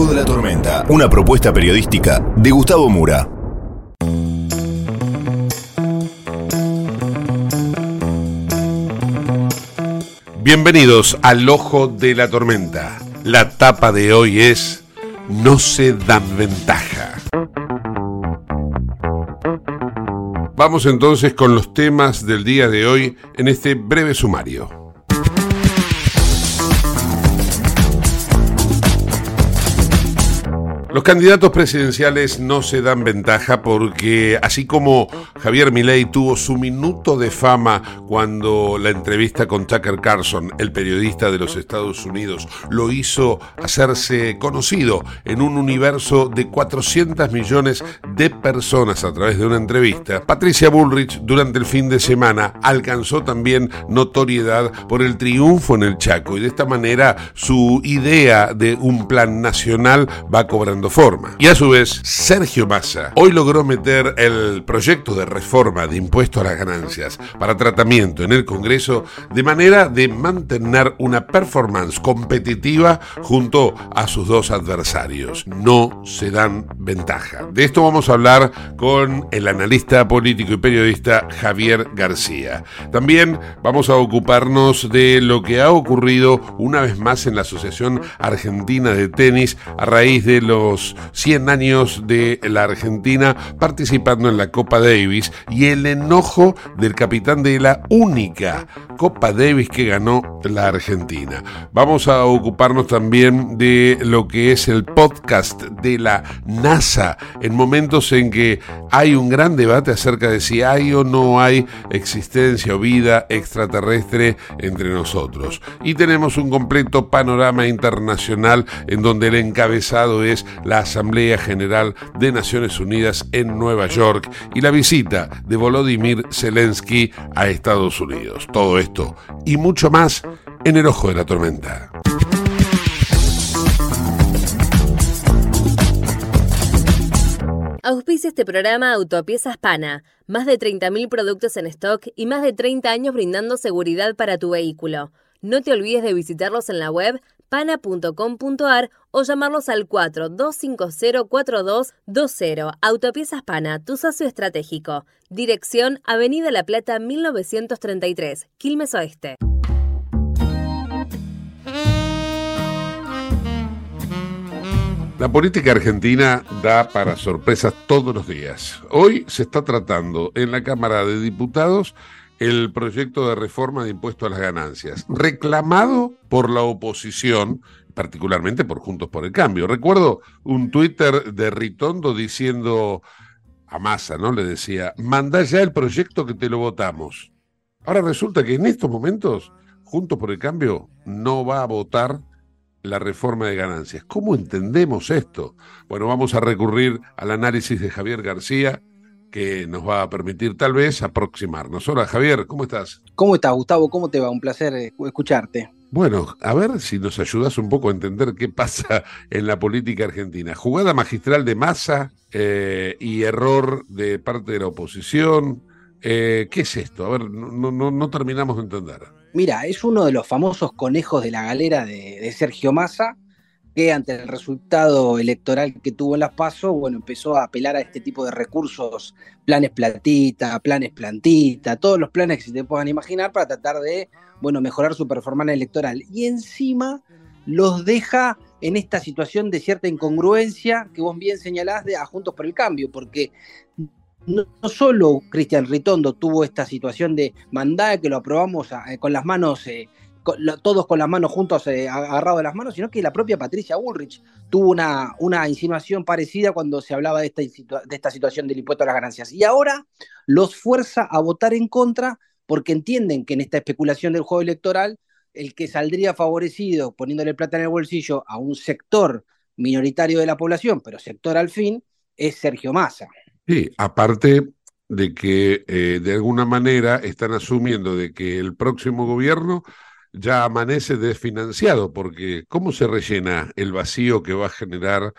De la Tormenta, una propuesta periodística de Gustavo Mura. Bienvenidos al Ojo de la Tormenta. La tapa de hoy es No se dan ventaja. Vamos entonces con los temas del día de hoy en este breve sumario. Los candidatos presidenciales no se dan ventaja porque así como Javier Milei tuvo su minuto de fama cuando la entrevista con Tucker Carlson, el periodista de los Estados Unidos, lo hizo hacerse conocido en un universo de 400 millones de personas a través de una entrevista, Patricia Bullrich durante el fin de semana alcanzó también notoriedad por el triunfo en el Chaco y de esta manera su idea de un plan nacional va cobrando forma. Y a su vez, Sergio Massa hoy logró meter el proyecto de reforma de impuesto a las ganancias para tratamiento en el Congreso de manera de mantener una performance competitiva junto a sus dos adversarios. No se dan ventaja. De esto vamos a hablar con el analista político y periodista Javier García. También vamos a ocuparnos de lo que ha ocurrido una vez más en la Asociación Argentina de Tenis a raíz de los 100 años de la Argentina participando en la Copa Davis y el enojo del capitán de la única Copa Davis que ganó la Argentina. Vamos a ocuparnos también de lo que es el podcast de la NASA en momentos en que hay un gran debate acerca de si hay o no hay existencia o vida extraterrestre entre nosotros. Y tenemos un completo panorama internacional en donde el encabezado es la Asamblea General de Naciones Unidas en Nueva York y la visita de Volodymyr Zelensky a Estados Unidos. Todo esto y mucho más en el ojo de la tormenta. Auspicia este programa Autopiezas Pana. Más de 30.000 productos en stock y más de 30 años brindando seguridad para tu vehículo. No te olvides de visitarlos en la web pana.com.ar o llamarlos al 42504220. Autopiezas Pana, tu socio estratégico. Dirección Avenida La Plata 1933, Quilmes Oeste. La política argentina da para sorpresas todos los días. Hoy se está tratando en la Cámara de Diputados el proyecto de reforma de impuesto a las ganancias, reclamado por la oposición, particularmente por Juntos por el Cambio. Recuerdo un Twitter de Ritondo diciendo a Massa, ¿no? Le decía, manda ya el proyecto que te lo votamos. Ahora resulta que en estos momentos Juntos por el Cambio no va a votar la reforma de ganancias. ¿Cómo entendemos esto? Bueno, vamos a recurrir al análisis de Javier García, que nos va a permitir tal vez aproximarnos. Hola Javier, ¿cómo estás? ¿Cómo estás, Gustavo? ¿Cómo te va? Un placer eh, escucharte. Bueno, a ver si nos ayudas un poco a entender qué pasa en la política argentina. Jugada magistral de masa eh, y error de parte de la oposición. Eh, ¿Qué es esto? A ver, no, no, no terminamos de entender. Mira, es uno de los famosos conejos de la galera de, de Sergio Massa, que ante el resultado electoral que tuvo en las PASO, bueno, empezó a apelar a este tipo de recursos, planes platita, planes plantita, todos los planes que se te puedan imaginar para tratar de, bueno, mejorar su performance electoral. Y encima los deja en esta situación de cierta incongruencia que vos bien señalás de a Juntos por el Cambio, porque no, solo Cristian Ritondo tuvo esta situación de mandar que lo aprobamos eh, con las manos eh, todos con las manos juntos, eh, agarrados de las manos, sino que la propia Patricia Bullrich tuvo una, una insinuación parecida cuando se hablaba de esta, de esta situación del impuesto a las ganancias. Y ahora los fuerza a votar en contra porque entienden que en esta especulación del juego electoral, el que saldría favorecido poniéndole plata en el bolsillo a un sector minoritario de la población, pero sector al fin, es Sergio Massa. Sí, aparte de que eh, de alguna manera están asumiendo de que el próximo gobierno ya amanece desfinanciado, porque ¿cómo se rellena el vacío que va a generar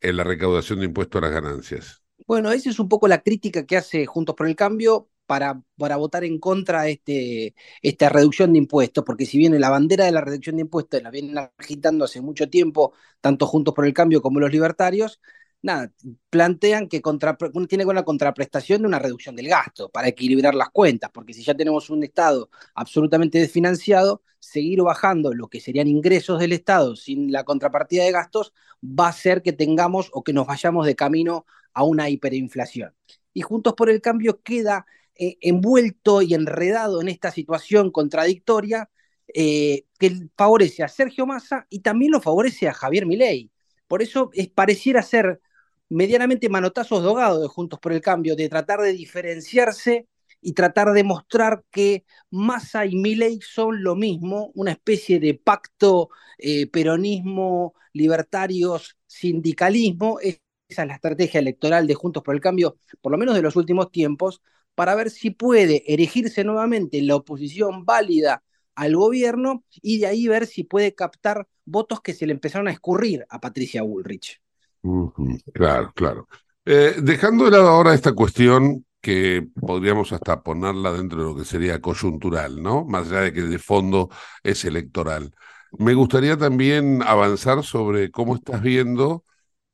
en la recaudación de impuestos a las ganancias? Bueno, esa es un poco la crítica que hace Juntos por el Cambio para, para votar en contra de este, esta reducción de impuestos, porque si bien la bandera de la reducción de impuestos la vienen agitando hace mucho tiempo, tanto Juntos por el Cambio como los libertarios, nada, plantean que contra, tiene la contraprestación de una reducción del gasto para equilibrar las cuentas, porque si ya tenemos un Estado absolutamente desfinanciado, seguir bajando lo que serían ingresos del Estado sin la contrapartida de gastos va a hacer que tengamos o que nos vayamos de camino a una hiperinflación. Y Juntos por el Cambio queda eh, envuelto y enredado en esta situación contradictoria eh, que favorece a Sergio Massa y también lo favorece a Javier Milei. Por eso es, pareciera ser medianamente manotazos dogados de Juntos por el Cambio, de tratar de diferenciarse y tratar de mostrar que Massa y Milei son lo mismo, una especie de pacto eh, peronismo, libertarios, sindicalismo. Esa es la estrategia electoral de Juntos por el Cambio, por lo menos de los últimos tiempos, para ver si puede erigirse nuevamente la oposición válida al gobierno y de ahí ver si puede captar votos que se le empezaron a escurrir a Patricia Bullrich. Claro, claro. Eh, dejando de lado ahora esta cuestión que podríamos hasta ponerla dentro de lo que sería coyuntural, ¿no? Más allá de que de fondo es electoral. Me gustaría también avanzar sobre cómo estás viendo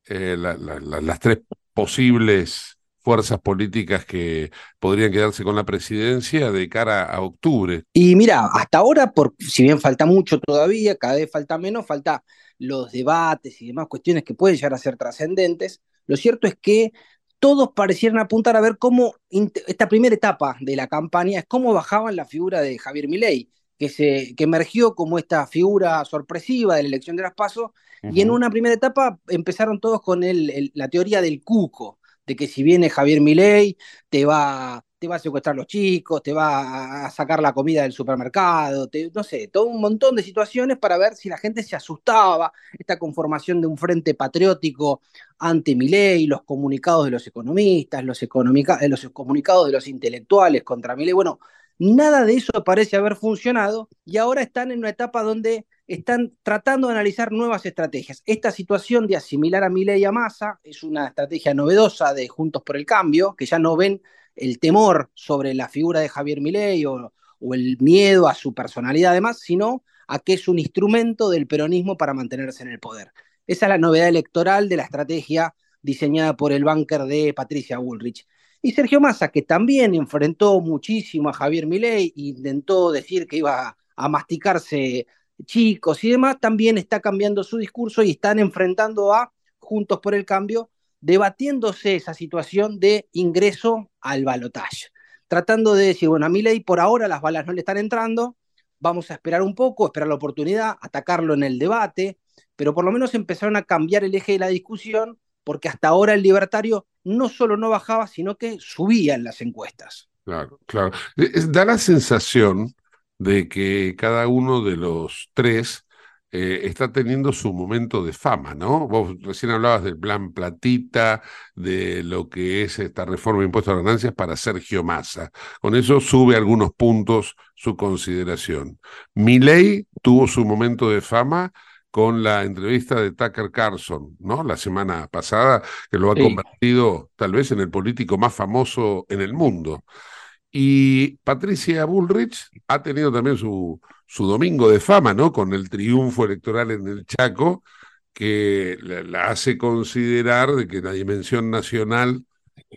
eh, la, la, la, las tres posibles fuerzas políticas que podrían quedarse con la presidencia de cara a octubre. Y mira, hasta ahora, por, si bien falta mucho todavía, cada vez falta menos, falta los debates y demás cuestiones que pueden llegar a ser trascendentes, lo cierto es que todos parecieran apuntar a ver cómo esta primera etapa de la campaña es cómo bajaban la figura de Javier Milei, que, se, que emergió como esta figura sorpresiva de la elección de las PASO, uh -huh. y en una primera etapa empezaron todos con el, el, la teoría del cuco, de que si viene Javier Milei, te va, te va a secuestrar los chicos, te va a sacar la comida del supermercado, no sé, todo un montón de situaciones para ver si la gente se asustaba, esta conformación de un frente patriótico ante Milei, los comunicados de los economistas, los, economica, los comunicados de los intelectuales contra Milei, bueno, nada de eso parece haber funcionado y ahora están en una etapa donde están tratando de analizar nuevas estrategias. Esta situación de asimilar a Milei y a Massa es una estrategia novedosa de Juntos por el Cambio, que ya no ven el temor sobre la figura de Javier Milei o, el miedo a su personalidad además, sino a que es un instrumento del peronismo para mantenerse en el poder. Esa es la novedad electoral de la estrategia diseñada por el banker de Patricia Bullrich. Y Sergio Massa, que también enfrentó muchísimo a Javier Milei intentó decir que iba a masticarse chicos y demás, también está cambiando su discurso y están enfrentando a Juntos por el Cambio, debatiéndose esa situación de ingreso al balotaje, tratando de decir, bueno, a Milei por ahora las balas no le están entrando, vamos a esperar un poco, esperar la oportunidad, atacarlo en el debate, pero por lo menos empezaron a cambiar el eje de la discusión, porque hasta ahora el libertario no solo no bajaba, sino que subía en las encuestas. Claro, claro. Da la sensación de que cada uno de los tres eh, está teniendo su momento de fama, ¿no? Vos recién hablabas del plan Platita, de lo que es esta reforma de impuestos a ganancias para Sergio Massa. Con eso sube algunos puntos su consideración. Milei tuvo su momento de fama con la entrevista de Tucker Carlson, ¿no? La semana pasada, que lo ha Sí. convertido tal vez en el político más famoso en el mundo. Y Patricia Bullrich ha tenido también su, su domingo de fama, ¿no? Con el triunfo electoral en el Chaco, que la, hace considerar de que la dimensión nacional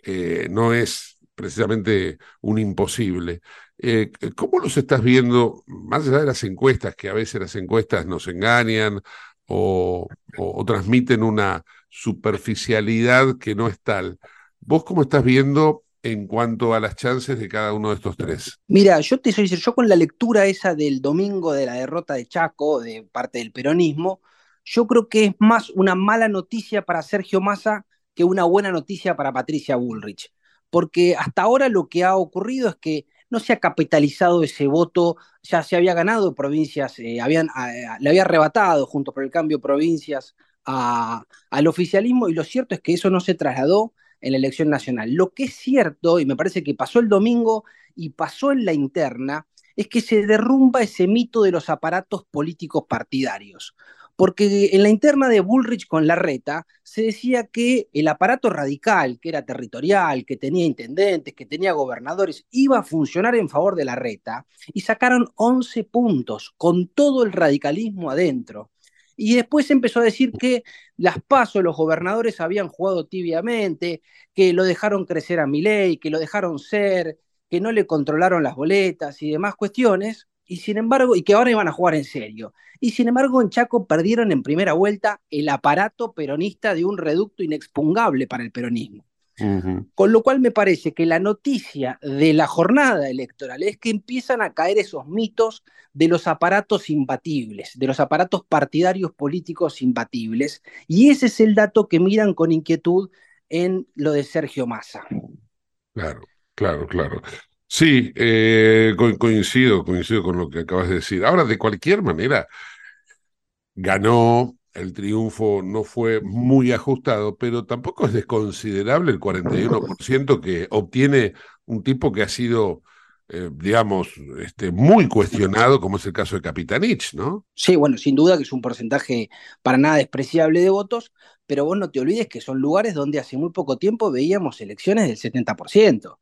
eh, no es precisamente un imposible. Eh, ¿Cómo los estás viendo, más allá de las encuestas, que a veces las encuestas nos engañan o transmiten una superficialidad que no es tal? ¿Vos cómo estás viendo en cuanto a las chances de cada uno de estos tres? Mira, yo te soy yo con la lectura esa del domingo de la derrota de Chaco, de parte del peronismo, yo creo que es más una mala noticia para Sergio Massa que una buena noticia para Patricia Bullrich. Porque hasta ahora lo que ha ocurrido es que no se ha capitalizado ese voto, ya se había ganado provincias, eh, le había arrebatado junto por el cambio provincias al oficialismo y lo cierto es que eso no se trasladó en la elección nacional. Lo que es cierto, y me parece que pasó el domingo y pasó en la interna, es que se derrumba ese mito de los aparatos políticos partidarios. Porque en la interna de Bullrich con Larreta se decía que el aparato radical, que era territorial, que tenía intendentes, que tenía gobernadores, iba a funcionar en favor de Larreta y sacaron 11 puntos con todo el radicalismo adentro. Y después empezó a decir que las pasos, los gobernadores habían jugado tibiamente, que lo dejaron crecer a Milei, que lo dejaron ser, que no le controlaron las boletas y demás cuestiones, y sin embargo, y que ahora iban a jugar en serio. Y sin embargo, en Chaco perdieron en primera vuelta el aparato peronista de un reducto inexpugnable para el peronismo. Con lo cual me parece que la noticia de la jornada electoral es que empiezan a caer esos mitos de los aparatos imbatibles, de los aparatos partidarios políticos imbatibles, y ese es el dato que miran con inquietud en lo de Sergio Massa. Claro, claro, claro. Sí, eh, co- coincido, coincido con lo que acabas de decir. Ahora, de cualquier manera, ganó, el triunfo no fue muy ajustado, pero tampoco es desconsiderable el 41% que obtiene un tipo que ha sido, eh, digamos, este, muy cuestionado, como es el caso de Capitanich, ¿no? Sí, bueno, sin duda que es un porcentaje para nada despreciable de votos, pero vos no te olvides que son lugares donde hace muy poco tiempo veíamos elecciones del 70%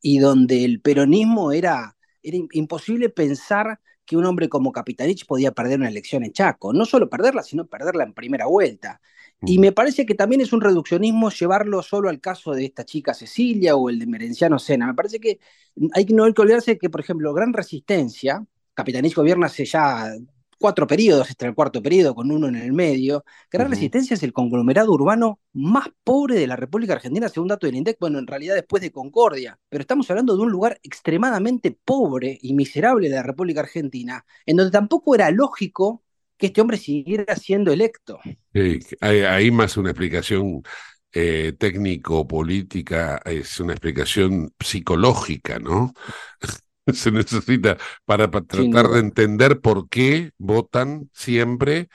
y donde el peronismo era, era im- imposible pensar que un hombre como Capitanich podía perder una elección en Chaco. No solo perderla, sino perderla en primera vuelta. Y me parece que también es un reduccionismo llevarlo solo al caso de esta chica Cecilia o el de Merenciano Sena. Me parece que hay, no hay que olvidarse que, por ejemplo, Gran Resistencia, Capitanich gobierna hace ya cuatro periodos, este es el cuarto periodo con uno en el medio. Gran. Resistencia es el conglomerado urbano más pobre de la República Argentina, según dato del INDEC, bueno, en realidad después de Concordia, pero estamos hablando de un lugar extremadamente pobre y miserable de la República Argentina, en donde tampoco era lógico que este hombre siguiera siendo electo. Sí, hay, hay más una explicación eh, técnico-política, es una explicación psicológica, ¿no? Se necesita para, tratar de entender por qué votan siempre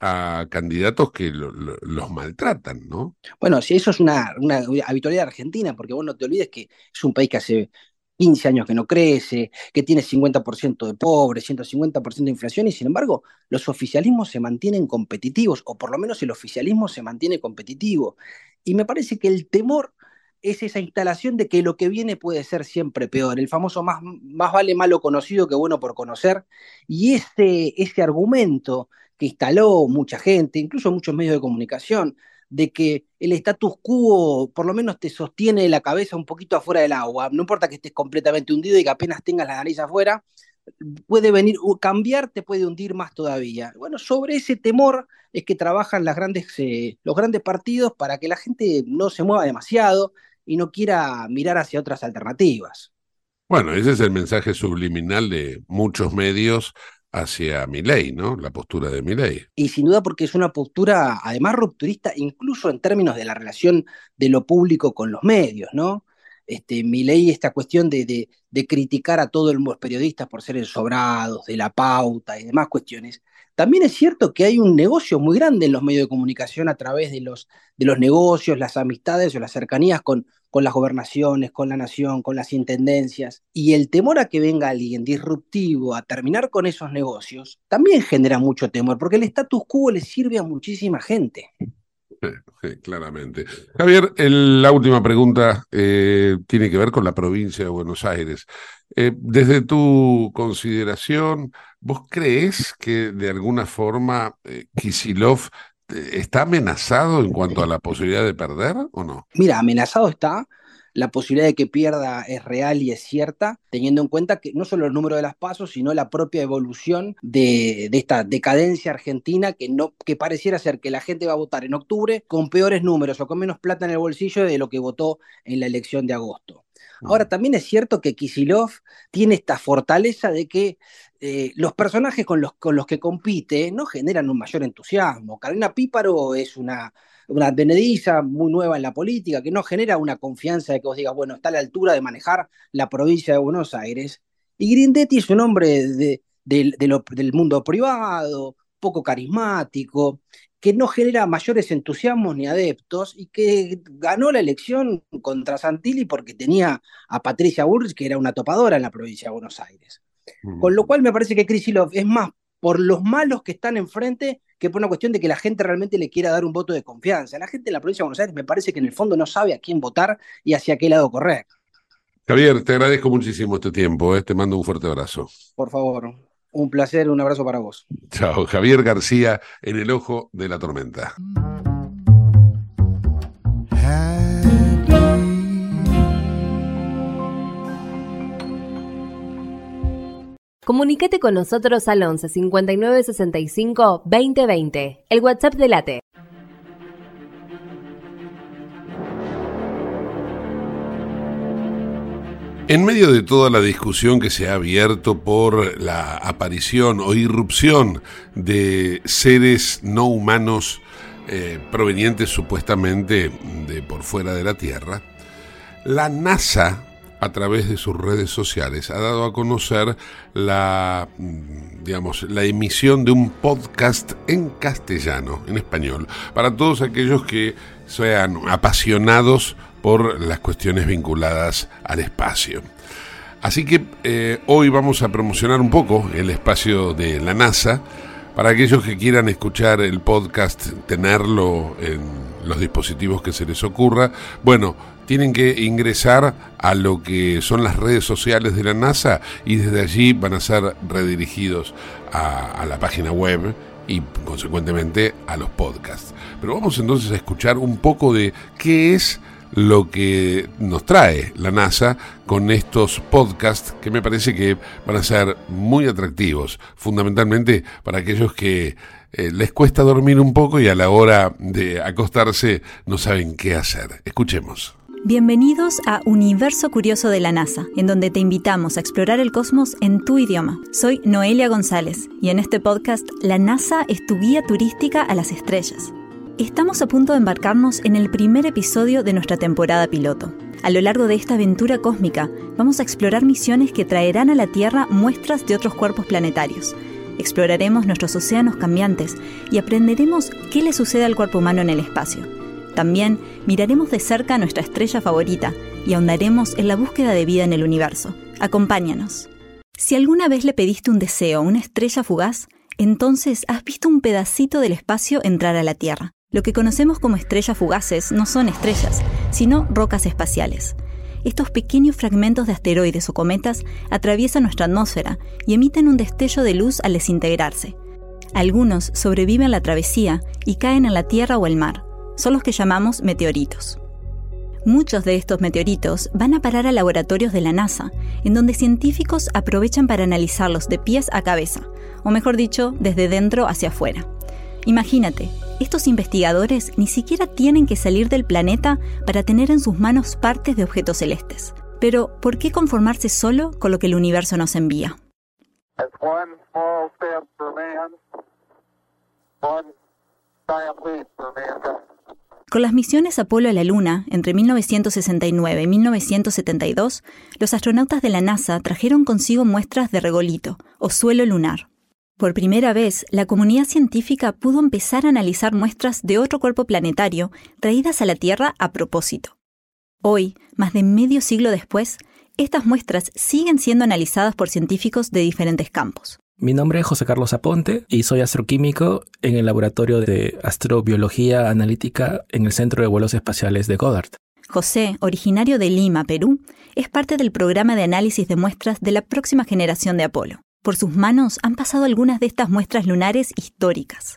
a candidatos que lo- lo- los maltratan, ¿no? Bueno, si eso es una, una habitualidad argentina, porque vos no te olvides que es un país que hace 15 años que no crece, que tiene 50% de pobres, 150% de inflación, y sin embargo, los oficialismos se mantienen competitivos, o por lo menos el oficialismo se mantiene competitivo. Y me parece que el temor es esa instalación de que lo que viene puede ser siempre peor, el famoso más, más vale malo conocido que bueno por conocer, y ese, ese argumento que instaló mucha gente, incluso muchos medios de comunicación, de que el status quo por lo menos te sostiene la cabeza un poquito afuera del agua, no importa que estés completamente hundido y que apenas tengas la nariz afuera, puede venir, cambiar te puede hundir más todavía. Bueno, sobre ese temor es que trabajan las grandes, eh, los grandes partidos para que la gente no se mueva demasiado y no quiera mirar hacia otras alternativas. Bueno, ese es el mensaje subliminal de muchos medios hacia Milei, ¿no? La postura de Milei. Y sin duda porque es una postura además rupturista, incluso en términos de la relación de lo público con los medios, ¿no? Este, Milei esta cuestión de, criticar a todos los periodistas por ser ensobrados, de la pauta y demás cuestiones, también es cierto que hay un negocio muy grande en los medios de comunicación a través de los, de los negocios, las amistades o las cercanías con, con las gobernaciones, con la nación, con las intendencias. Y el temor a que venga alguien disruptivo a terminar con esos negocios también genera mucho temor, porque el status quo le sirve a muchísima gente. Claramente. Javier, la última pregunta eh, tiene que ver con la provincia de Buenos Aires. Eh, desde tu consideración, ¿vos crees que de alguna forma eh, Kisilov eh, está amenazado en cuanto a la posibilidad de perder o no? Mira, amenazado está, la posibilidad de que pierda es real y es cierta, teniendo en cuenta que no solo el número de las pasos, sino la propia evolución de, de, esta decadencia argentina que, no, que pareciera ser que la gente va a votar en octubre con peores números o con menos plata en el bolsillo de lo que votó en la elección de agosto. Ahora, también es cierto que Kisilov tiene esta fortaleza de que eh, los personajes con los, que compite no generan un mayor entusiasmo. Carolina Píparo es una, una advenediza muy nueva en la política, que no genera una confianza de que vos digas, bueno, está a la altura de manejar la provincia de Buenos Aires. Y Grindetti es un hombre del mundo privado, poco carismático, que no genera mayores entusiasmos ni adeptos y que ganó la elección contra Santilli porque tenía a Patricia Burrich, que era una topadora en la provincia de Buenos Aires. Con lo cual me parece que Krisilov es más por los malos que están enfrente que por una cuestión de que la gente realmente le quiera dar un voto de confianza. La gente en la provincia de Buenos Aires me parece que en el fondo no sabe a quién votar y hacia qué lado correr. Javier, te agradezco muchísimo este tiempo, ¿eh? te mando un fuerte abrazo. Por favor, un placer, un abrazo para vos. Chao, Javier García en el ojo de la tormenta. Comunicate con nosotros al 11 59 65 20 20, el WhatsApp de Late. En medio de toda la discusión que se ha abierto por la aparición o irrupción de seres no humanos eh, provenientes supuestamente de por fuera de la Tierra, la NASA a través de sus redes sociales ha dado a conocer la digamos la emisión de un podcast en castellano, en español, para todos aquellos que sean apasionados por las cuestiones vinculadas al espacio. Así que eh, hoy vamos a promocionar un poco el espacio de la NASA. Para aquellos que quieran escuchar el podcast, tenerlo en los dispositivos que se les ocurra, bueno, tienen que ingresar a lo que son las redes sociales de la NASA y desde allí van a ser redirigidos a, la página web y consecuentemente a los podcasts. Pero vamos entonces a escuchar un poco de qué es lo que nos trae la NASA con estos podcasts que me parece que van a ser muy atractivos, fundamentalmente para aquellos que eh, les cuesta dormir un poco y a la hora de acostarse no saben qué hacer. Escuchemos. Bienvenidos a Universo Curioso de la NASA, en donde te invitamos a explorar el cosmos en tu idioma. Soy Noelia González y en este podcast la NASA es tu guía turística a las estrellas. Estamos a punto de embarcarnos en el primer episodio de nuestra temporada piloto. A lo largo de esta aventura cósmica, vamos a explorar misiones que traerán a la Tierra muestras de otros cuerpos planetarios. Exploraremos nuestros océanos cambiantes y aprenderemos qué le sucede al cuerpo humano en el espacio. También miraremos de cerca nuestra estrella favorita y ahondaremos en la búsqueda de vida en el universo. Acompáñanos. Si alguna vez le pediste un deseo a una estrella fugaz, entonces has visto un pedacito del espacio entrar a la Tierra. Lo que conocemos como estrellas fugaces no son estrellas, sino rocas espaciales. Estos pequeños fragmentos de asteroides o cometas atraviesan nuestra atmósfera y emiten un destello de luz al desintegrarse. Algunos sobreviven la travesía y caen en la Tierra o el mar. Son los que llamamos meteoritos. Muchos de estos meteoritos van a parar a laboratorios de la NASA, en donde científicos aprovechan para analizarlos de pies a cabeza, o mejor dicho, desde dentro hacia afuera. Imagínate, estos investigadores ni siquiera tienen que salir del planeta para tener en sus manos partes de objetos celestes. Pero, ¿por qué conformarse solo con lo que el universo nos envía? Con las misiones Apolo a la Luna entre 1969 y 1972, los astronautas de la NASA trajeron consigo muestras de regolito, o suelo lunar. Por primera vez, la comunidad científica pudo empezar a analizar muestras de otro cuerpo planetario traídas a la Tierra a propósito. Hoy, más de medio siglo después, estas muestras siguen siendo analizadas por científicos de diferentes campos. Mi nombre es José Carlos Aponte y soy astroquímico en el Laboratorio de Astrobiología Analítica en el Centro de Vuelos Espaciales de Goddard. José, originario de Lima, Perú, es parte del programa de análisis de muestras de la próxima generación de Apolo. Por sus manos han pasado algunas de estas muestras lunares históricas.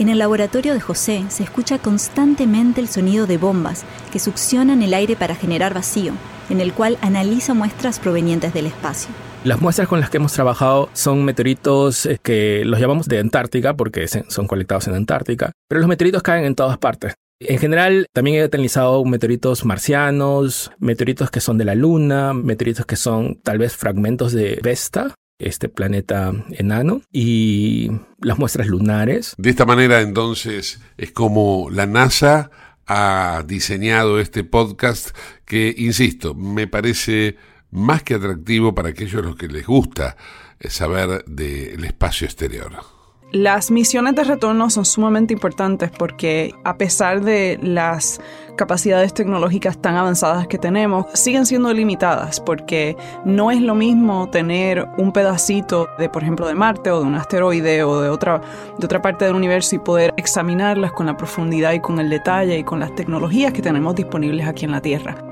En el laboratorio de José se escucha constantemente el sonido de bombas que succionan el aire para generar vacío, en el cual analiza muestras provenientes del espacio. Las muestras con las que hemos trabajado son meteoritos eh, que los llamamos de Antártica porque son colectados en Antártica, pero los meteoritos caen en todas partes. En general, también he analizado meteoritos marcianos, meteoritos que son de la Luna, meteoritos que son tal vez fragmentos de Vesta, este planeta enano, y las muestras lunares. De esta manera, entonces, es como la NASA ha diseñado este podcast que, insisto, me parece más que atractivo para aquellos a los que les gusta eh, saber del espacio exterior. Las misiones de retorno son sumamente importantes porque a pesar de las capacidades tecnológicas tan avanzadas que tenemos, siguen siendo limitadas porque no es lo mismo tener un pedacito de, por ejemplo, de Marte o de un asteroide o de otra, de otra parte del universo y poder examinarlas con la profundidad y con el detalle y con las tecnologías que tenemos disponibles aquí en la Tierra.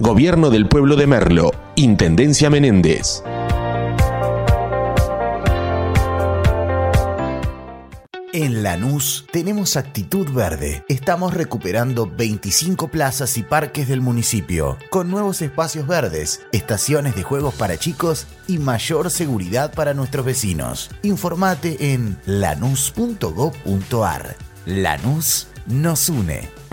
Gobierno del Pueblo de Merlo, Intendencia Menéndez. En Lanús tenemos actitud verde. Estamos recuperando 25 plazas y parques del municipio, con nuevos espacios verdes, estaciones de juegos para chicos y mayor seguridad para nuestros vecinos. Informate en lanús.gov.ar. Lanús nos une.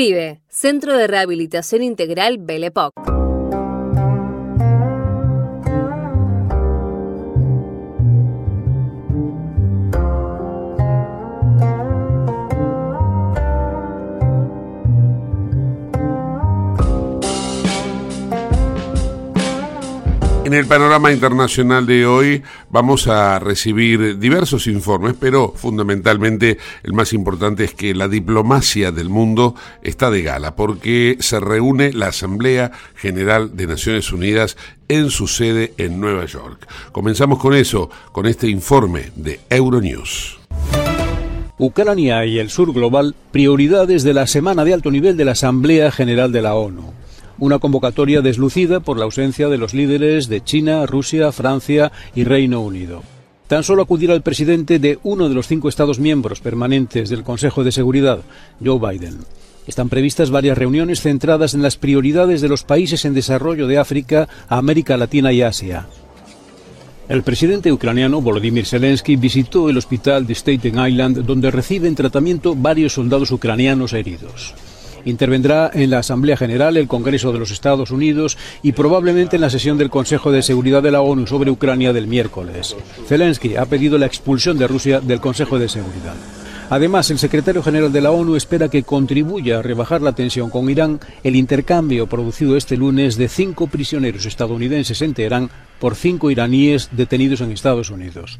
CRIBE, Centro de Rehabilitación Integral Belepoc. En el panorama internacional de hoy vamos a recibir diversos informes, pero fundamentalmente el más importante es que la diplomacia del mundo está de gala, porque se reúne la Asamblea General de Naciones Unidas en su sede en Nueva York. Comenzamos con eso, con este informe de Euronews. Ucrania y el sur global, prioridades de la semana de alto nivel de la Asamblea General de la ONU una convocatoria deslucida por la ausencia de los líderes de China, Rusia, Francia y Reino Unido. Tan solo acudirá el presidente de uno de los cinco Estados miembros permanentes del Consejo de Seguridad, Joe Biden. Están previstas varias reuniones centradas en las prioridades de los países en desarrollo de África, América Latina y Asia. El presidente ucraniano Volodymyr Zelensky visitó el hospital de Staten Island donde reciben tratamiento varios soldados ucranianos heridos. Intervendrá en la Asamblea General, el Congreso de los Estados Unidos y probablemente en la sesión del Consejo de Seguridad de la ONU sobre Ucrania del miércoles. Zelensky ha pedido la expulsión de Rusia del Consejo de Seguridad. Además, el secretario general de la ONU espera que contribuya a rebajar la tensión con Irán el intercambio producido este lunes de cinco prisioneros estadounidenses en Teherán por cinco iraníes detenidos en Estados Unidos.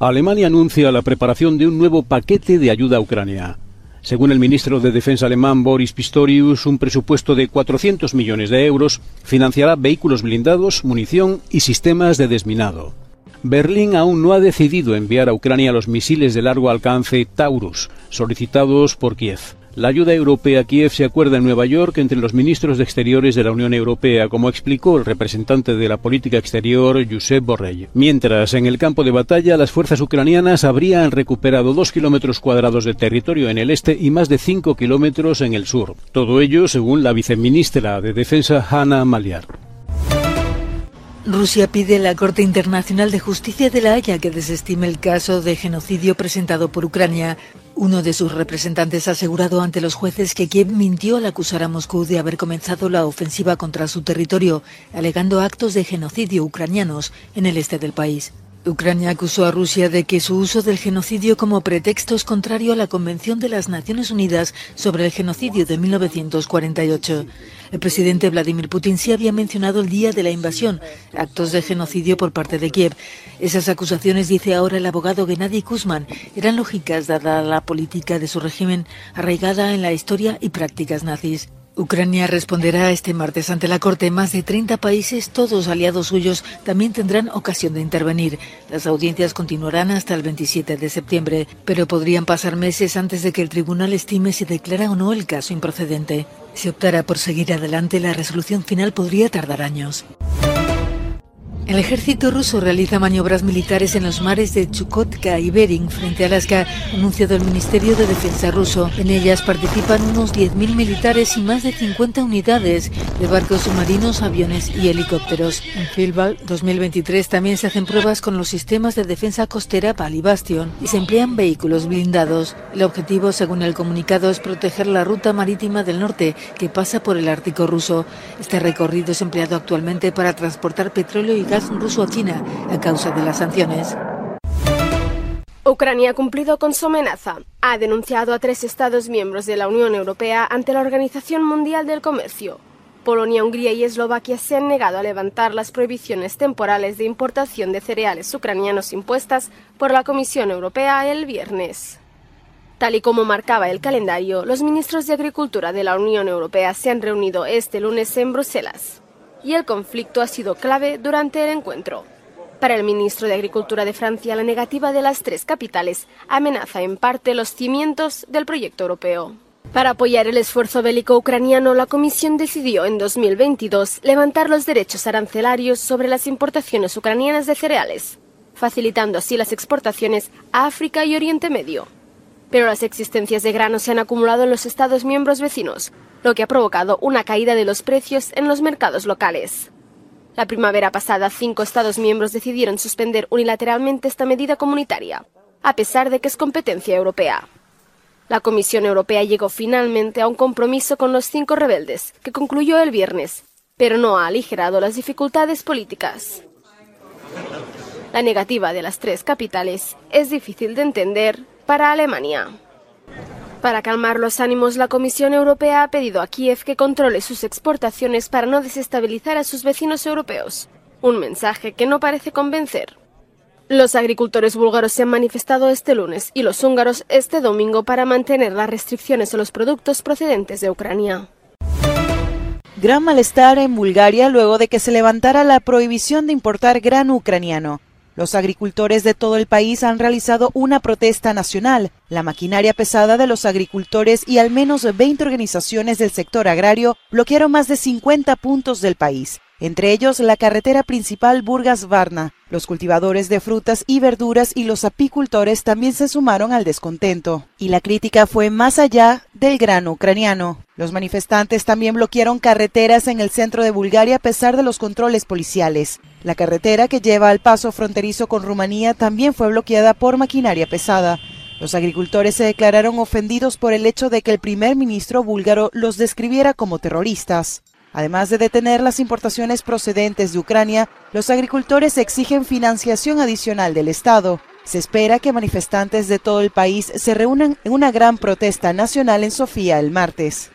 Alemania anuncia la preparación de un nuevo paquete de ayuda a Ucrania. Según el ministro de Defensa alemán Boris Pistorius, un presupuesto de 400 millones de euros financiará vehículos blindados, munición y sistemas de desminado. Berlín aún no ha decidido enviar a Ucrania los misiles de largo alcance Taurus, solicitados por Kiev. La ayuda europea a Kiev se acuerda en Nueva York entre los ministros de Exteriores de la Unión Europea, como explicó el representante de la política exterior, Josep Borrell. Mientras, en el campo de batalla, las fuerzas ucranianas habrían recuperado dos kilómetros cuadrados de territorio en el este y más de cinco kilómetros en el sur. Todo ello, según la viceministra de Defensa, Hanna Maliar. Rusia pide a la Corte Internacional de Justicia de la Haya que desestime el caso de genocidio presentado por Ucrania. Uno de sus representantes ha asegurado ante los jueces que Kiev mintió al acusar a Moscú de haber comenzado la ofensiva contra su territorio, alegando actos de genocidio ucranianos en el este del país. Ucrania acusó a Rusia de que su uso del genocidio como pretexto es contrario a la Convención de las Naciones Unidas sobre el Genocidio de 1948. El presidente Vladimir Putin sí había mencionado el día de la invasión, actos de genocidio por parte de Kiev. Esas acusaciones, dice ahora el abogado Gennady Kuzman, eran lógicas dada la política de su régimen arraigada en la historia y prácticas nazis. Ucrania responderá este martes ante la Corte. Más de 30 países, todos aliados suyos, también tendrán ocasión de intervenir. Las audiencias continuarán hasta el 27 de septiembre, pero podrían pasar meses antes de que el tribunal estime si declara o no el caso improcedente. Si optara por seguir adelante, la resolución final podría tardar años. El ejército ruso realiza maniobras militares en los mares de Chukotka y Bering frente a Alaska, anunciado el Ministerio de Defensa ruso. En ellas participan unos 10.000 militares y más de 50 unidades de barcos submarinos, aviones y helicópteros. En Filbal 2023 también se hacen pruebas con los sistemas de defensa costera PAL y Bastion y se emplean vehículos blindados. El objetivo, según el comunicado, es proteger la ruta marítima del norte que pasa por el Ártico ruso. Este recorrido es empleado actualmente para transportar petróleo y gas ruso a China a causa de las sanciones. Ucrania ha cumplido con su amenaza. Ha denunciado a tres Estados miembros de la Unión Europea ante la Organización Mundial del Comercio. Polonia, Hungría y Eslovaquia se han negado a levantar las prohibiciones temporales de importación de cereales ucranianos impuestas por la Comisión Europea el viernes. Tal y como marcaba el calendario, los ministros de Agricultura de la Unión Europea se han reunido este lunes en Bruselas y el conflicto ha sido clave durante el encuentro. Para el ministro de Agricultura de Francia, la negativa de las tres capitales amenaza en parte los cimientos del proyecto europeo. Para apoyar el esfuerzo bélico ucraniano, la Comisión decidió en 2022 levantar los derechos arancelarios sobre las importaciones ucranianas de cereales, facilitando así las exportaciones a África y Oriente Medio. Pero las existencias de grano se han acumulado en los Estados miembros vecinos, lo que ha provocado una caída de los precios en los mercados locales. La primavera pasada, cinco Estados miembros decidieron suspender unilateralmente esta medida comunitaria, a pesar de que es competencia europea. La Comisión Europea llegó finalmente a un compromiso con los cinco rebeldes, que concluyó el viernes, pero no ha aligerado las dificultades políticas. La negativa de las tres capitales es difícil de entender para Alemania. Para calmar los ánimos, la Comisión Europea ha pedido a Kiev que controle sus exportaciones para no desestabilizar a sus vecinos europeos. Un mensaje que no parece convencer. Los agricultores búlgaros se han manifestado este lunes y los húngaros este domingo para mantener las restricciones a los productos procedentes de Ucrania. Gran malestar en Bulgaria luego de que se levantara la prohibición de importar grano ucraniano. Los agricultores de todo el país han realizado una protesta nacional. La maquinaria pesada de los agricultores y al menos 20 organizaciones del sector agrario bloquearon más de 50 puntos del país entre ellos la carretera principal Burgas-Varna. Los cultivadores de frutas y verduras y los apicultores también se sumaron al descontento. Y la crítica fue más allá del grano ucraniano. Los manifestantes también bloquearon carreteras en el centro de Bulgaria a pesar de los controles policiales. La carretera que lleva al paso fronterizo con Rumanía también fue bloqueada por maquinaria pesada. Los agricultores se declararon ofendidos por el hecho de que el primer ministro búlgaro los describiera como terroristas. Además de detener las importaciones procedentes de Ucrania, los agricultores exigen financiación adicional del Estado. Se espera que manifestantes de todo el país se reúnan en una gran protesta nacional en Sofía el martes.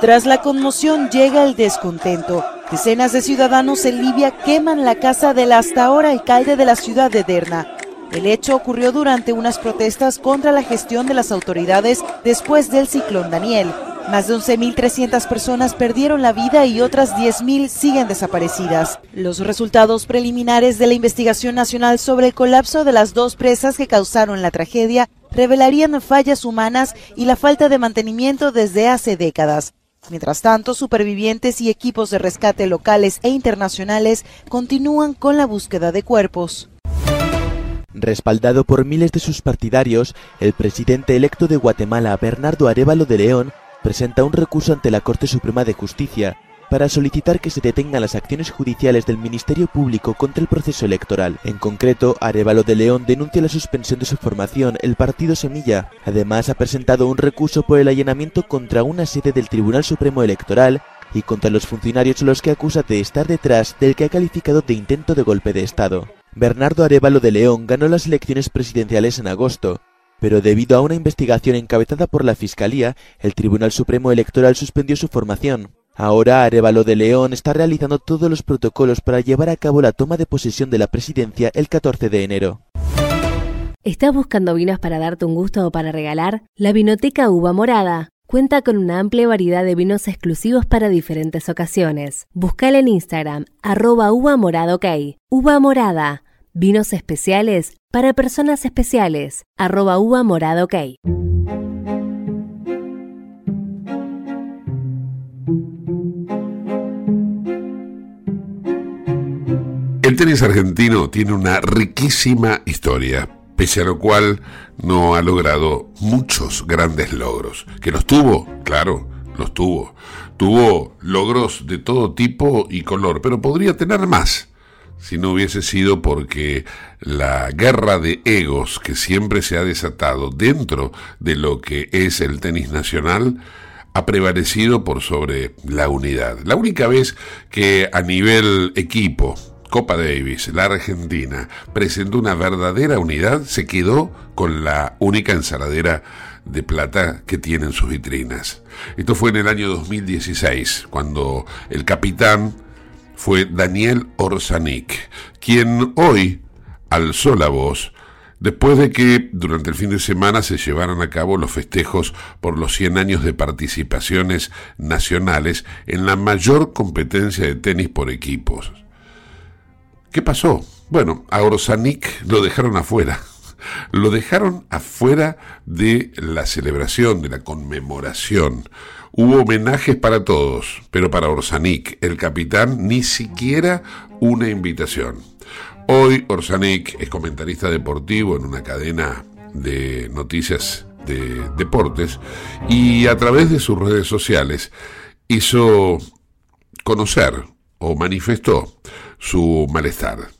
Tras la conmoción llega el descontento. Decenas de ciudadanos en Libia queman la casa del hasta ahora alcalde de la ciudad de Derna. El hecho ocurrió durante unas protestas contra la gestión de las autoridades después del ciclón Daniel. Más de 11.300 personas perdieron la vida y otras 10.000 siguen desaparecidas. Los resultados preliminares de la investigación nacional sobre el colapso de las dos presas que causaron la tragedia revelarían fallas humanas y la falta de mantenimiento desde hace décadas. Mientras tanto, supervivientes y equipos de rescate locales e internacionales continúan con la búsqueda de cuerpos. Respaldado por miles de sus partidarios, el presidente electo de Guatemala, Bernardo Arevalo de León, presenta un recurso ante la Corte Suprema de Justicia para solicitar que se detengan las acciones judiciales del Ministerio Público contra el proceso electoral. En concreto, Arevalo de León denuncia la suspensión de su formación, el Partido Semilla. Además, ha presentado un recurso por el allanamiento contra una sede del Tribunal Supremo Electoral y contra los funcionarios los que acusa de estar detrás del que ha calificado de intento de golpe de Estado. Bernardo Arevalo de León ganó las elecciones presidenciales en agosto, pero debido a una investigación encabezada por la Fiscalía, el Tribunal Supremo Electoral suspendió su formación. Ahora Arevalo de León está realizando todos los protocolos para llevar a cabo la toma de posesión de la presidencia el 14 de enero. ¿Estás buscando vinos para darte un gusto o para regalar? La Vinoteca Uva Morada cuenta con una amplia variedad de vinos exclusivos para diferentes ocasiones. Buscala en Instagram, arroba uva morada ok. Uva morada, vinos especiales para personas especiales, arroba uva morada ok. El tenis argentino tiene una riquísima historia, pese a lo cual no ha logrado muchos grandes logros. ¿Que los tuvo? Claro, los tuvo. Tuvo logros de todo tipo y color, pero podría tener más si no hubiese sido porque la guerra de egos que siempre se ha desatado dentro de lo que es el tenis nacional ha prevalecido por sobre la unidad. La única vez que a nivel equipo, Copa Davis, la Argentina, presentó una verdadera unidad, se quedó con la única ensaladera de plata que tienen sus vitrinas. Esto fue en el año 2016, cuando el capitán fue Daniel Orzanik, quien hoy alzó la voz después de que durante el fin de semana se llevaran a cabo los festejos por los 100 años de participaciones nacionales en la mayor competencia de tenis por equipos. ¿Qué pasó? Bueno, a Orzanik lo dejaron afuera. Lo dejaron afuera de la celebración, de la conmemoración. Hubo homenajes para todos, pero para Orzanik, el capitán, ni siquiera una invitación. Hoy Orzanik es comentarista deportivo en una cadena de noticias de deportes y a través de sus redes sociales hizo conocer o manifestó su malestar.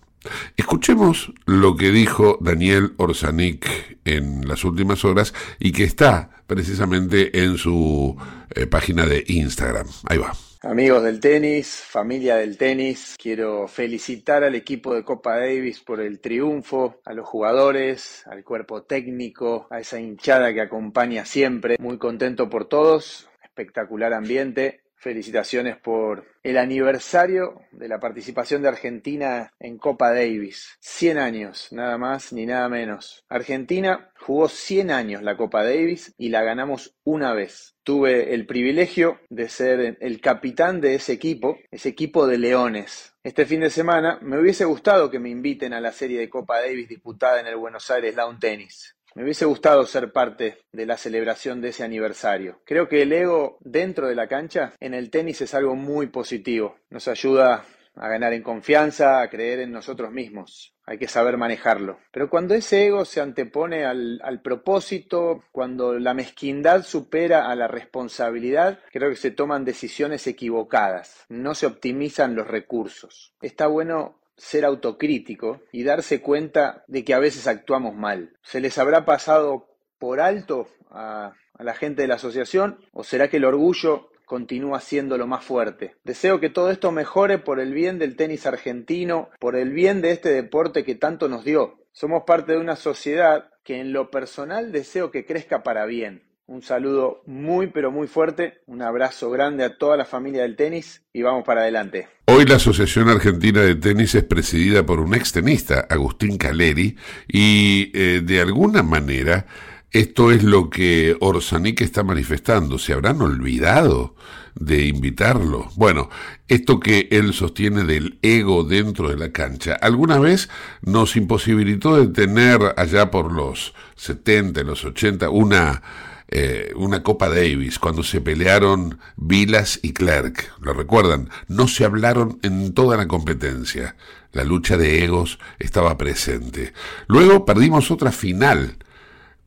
Escuchemos lo que dijo Daniel Orzanik en las últimas horas y que está precisamente en su eh, página de Instagram. Ahí va. Amigos del tenis, familia del tenis, quiero felicitar al equipo de Copa Davis por el triunfo, a los jugadores, al cuerpo técnico, a esa hinchada que acompaña siempre. Muy contento por todos, espectacular ambiente Felicitaciones por el aniversario de la participación de Argentina en Copa Davis. 100 años, nada más ni nada menos. Argentina jugó 100 años la Copa Davis y la ganamos una vez. Tuve el privilegio de ser el capitán de ese equipo, ese equipo de leones. Este fin de semana me hubiese gustado que me inviten a la serie de Copa Davis disputada en el Buenos Aires Lawn Tennis. Me hubiese gustado ser parte de la celebración de ese aniversario. Creo que el ego dentro de la cancha en el tenis es algo muy positivo. Nos ayuda a ganar en confianza, a creer en nosotros mismos. Hay que saber manejarlo. Pero cuando ese ego se antepone al, al, propósito, cuando la mezquindad supera a la responsabilidad, creo que se toman decisiones equivocadas. No se optimizan los recursos. Está bueno ser autocrítico y darse cuenta de que a veces actuamos mal. ¿Se les habrá pasado por alto a, la gente de la asociación o será que el orgullo continúa siendo lo más fuerte? Deseo que todo esto mejore por el bien del tenis argentino, por el bien de este deporte que tanto nos dio. Somos parte de una sociedad que en lo personal deseo que crezca para bien. Un saludo muy pero muy fuerte, un abrazo grande a toda la familia del tenis y vamos para adelante. Hoy la Asociación Argentina de Tenis es presidida por un ex tenista, Agustín Caleri, y eh, de alguna manera esto es lo que Orzanik está manifestando. ¿Se habrán olvidado de invitarlo? Bueno, esto que él sostiene del ego dentro de la cancha, alguna vez nos imposibilitó de tener allá por los 70, los 80, una eh, una Copa Davis, cuando se pelearon Vilas y Clerk. ¿Lo recuerdan? No se hablaron en toda la competencia. La lucha de egos estaba presente. Luego perdimos otra final,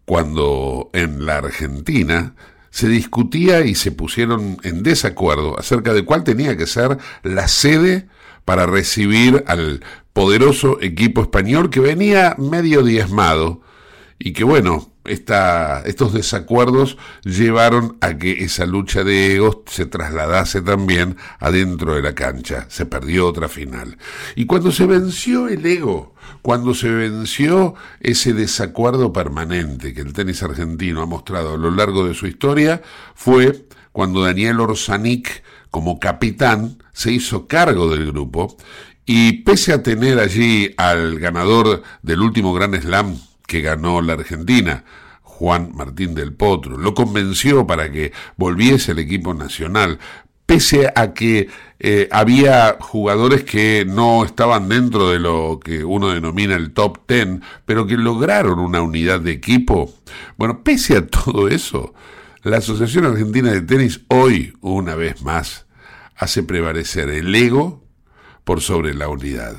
cuando en la Argentina se discutía y se pusieron en desacuerdo acerca de cuál tenía que ser la sede para recibir al poderoso equipo español que venía medio diezmado y que bueno, estos desacuerdos llevaron a que esa lucha de egos se trasladase también adentro de la cancha. Se perdió otra final. Y cuando se venció el ego, cuando se venció ese desacuerdo permanente que el tenis argentino ha mostrado a lo largo de su historia, fue cuando Daniel Orzanik, como capitán, se hizo cargo del grupo y pese a tener allí al ganador del último Gran Slam que ganó la Argentina, Juan Martín del Potro, lo convenció para que volviese el equipo nacional, pese a que eh, había jugadores que no estaban dentro de lo que uno denomina el top ten, pero que lograron una unidad de equipo. Bueno, pese a todo eso, la Asociación Argentina de Tenis hoy, una vez más, hace prevalecer el ego por sobre la unidad.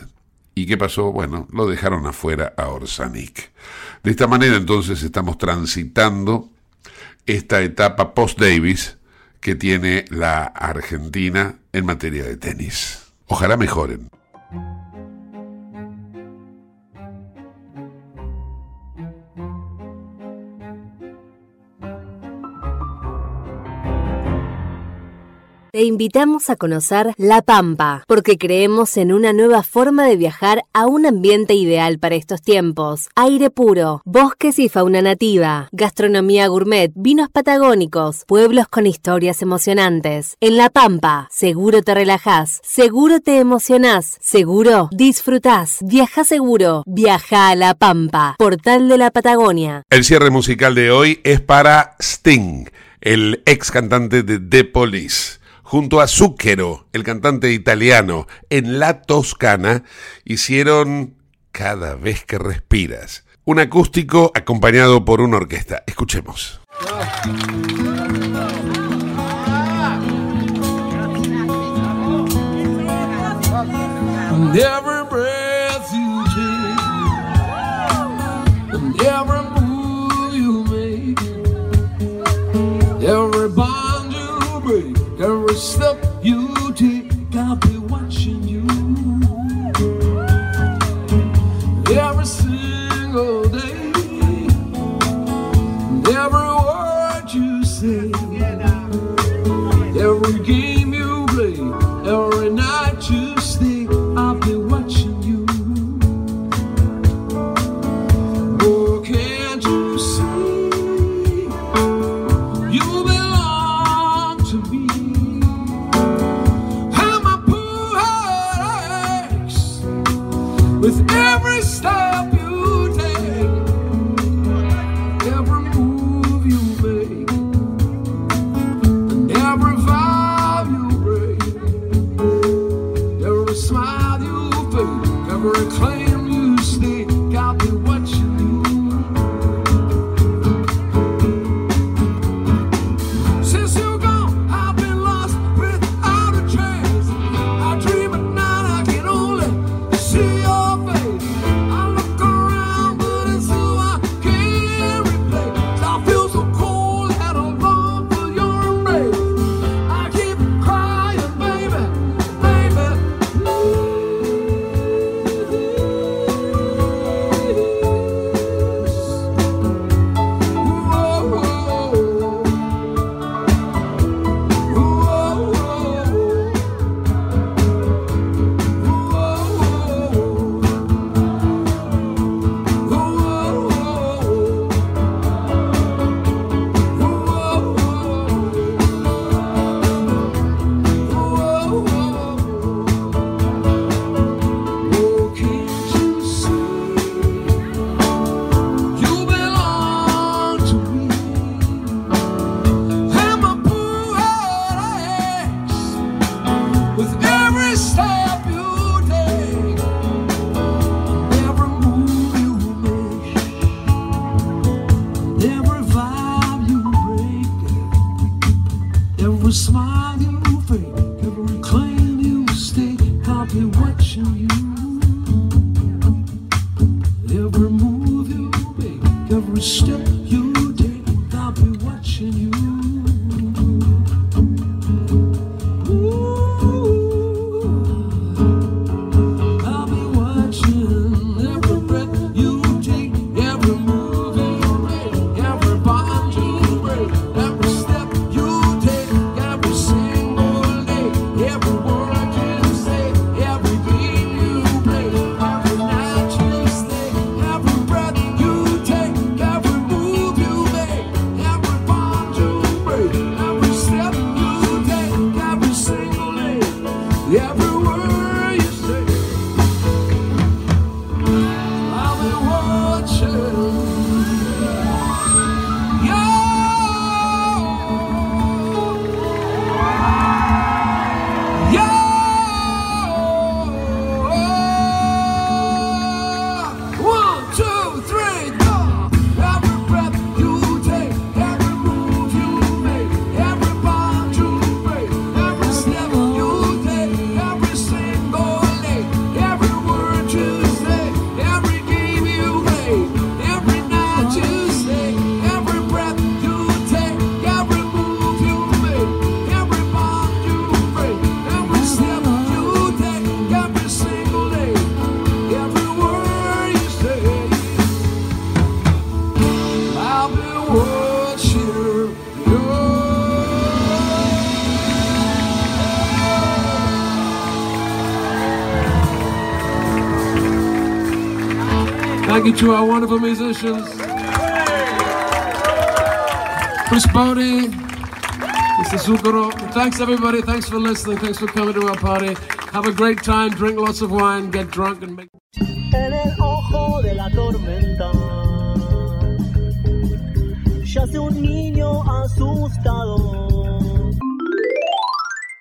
¿Y qué pasó? Bueno, lo dejaron afuera a Orsanik. De esta manera entonces estamos transitando esta etapa post-Davis que tiene la Argentina en materia de tenis. Ojalá mejoren. Te invitamos a conocer La Pampa, porque creemos en una nueva forma de viajar a un ambiente ideal para estos tiempos. Aire puro, bosques y fauna nativa, gastronomía gourmet, vinos patagónicos, pueblos con historias emocionantes. En La Pampa, seguro te relajás, seguro te emocionás, seguro disfrutás. Viaja seguro, viaja a La Pampa, portal de la Patagonia. El cierre musical de hoy es para Sting, el ex cantante de The Police junto a Zucchero, el cantante italiano, en La Toscana, hicieron Cada vez que respiras. Un acústico acompañado por una orquesta. Escuchemos. Step you take, I'll be watching you. Every single day, every word you say, every game you play, every night to our wonderful musicians. Chris Bodie, Mr. Zucchero. Thanks, everybody. Thanks for listening. Thanks for coming to our party. Have a great time. Drink lots of wine. Get drunk and make. Yace un niño.